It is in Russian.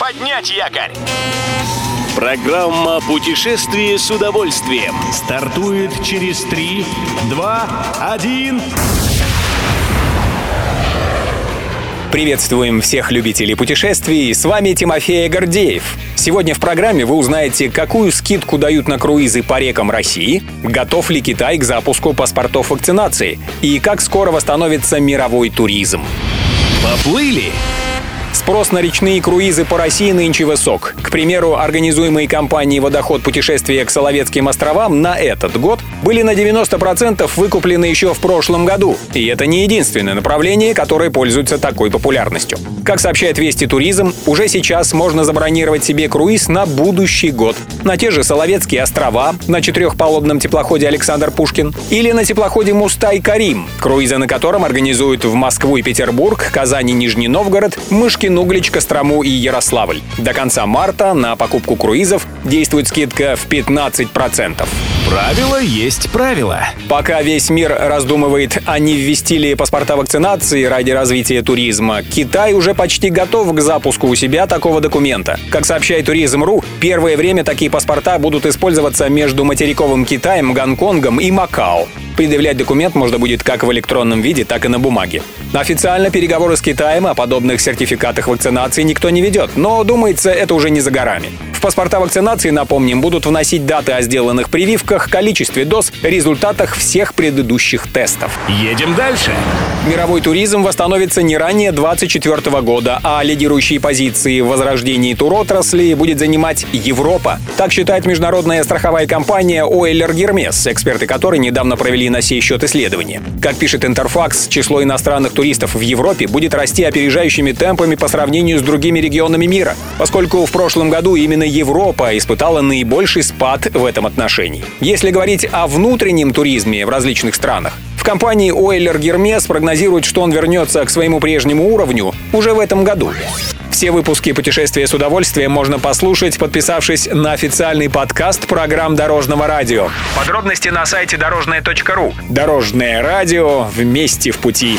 Поднять якорь! Программа «Путешествие с удовольствием» стартует через 3, 2, 1... Приветствуем всех любителей путешествий, с вами Тимофей Гордеев. Сегодня в программе вы узнаете, какую скидку дают на круизы по рекам России, готов ли Китай к запуску паспортов вакцинации и как скоро восстановится мировой туризм. Поплыли! Спрос на речные круизы по России нынче высок. К примеру, организуемые компанией «Водоход путешествия к Соловецким островам» на этот год были на 90% выкуплены еще в прошлом году. И это не единственное направление, которое пользуется такой популярностью. Как сообщает Вести Туризм, уже сейчас можно забронировать себе круиз на будущий год. На те же Соловецкие острова, на четырехпалубном теплоходе «Александр Пушкин» или на теплоходе «Мустай Карим», круизы на котором организуют в Москву и Петербург, Казань и Нижний Новгород, Мышкин, Углич, Кострому и Ярославль. До конца марта на покупку круизов действует скидка в 15%. Правило есть правило. Пока весь мир раздумывает, а не ввести ли паспорта вакцинации ради развития туризма, Китай уже почти готов к запуску у себя такого документа. Как сообщает Туризм.ру, первое время такие паспорта будут использоваться между материковым Китаем, Гонконгом и Макао. Предъявлять документ можно будет как в электронном виде, так и на бумаге. Официально переговоры с Китаем о подобных сертификатах вакцинации никто не ведет, но, думается, это уже не за горами. В паспорта вакцинации, напомним, будут вносить даты о сделанных прививках, количестве доз, результатах всех предыдущих тестов. Едем дальше. Мировой туризм восстановится не ранее 2024 года, а лидирующие позиции в возрождении туротрасли будет занимать Европа. Так считает международная страховая компания Ойлер Гермес, эксперты которой недавно провели на сей счет исследования. Как пишет Интерфакс, число иностранных туристов в Европе будет расти опережающими темпами по сравнению с другими регионами мира, поскольку в прошлом году именно Европа испытала наибольший спад в этом отношении. Если говорить о внутреннем туризме в различных странах, в компании Ойлер Гермес прогнозируют, что он вернется к своему прежнему уровню уже в этом году. Все выпуски «Путешествия с удовольствием» можно послушать, подписавшись на официальный подкаст программ Дорожного радио. Подробности на сайте дорожное.ру. Дорожное радио вместе в пути.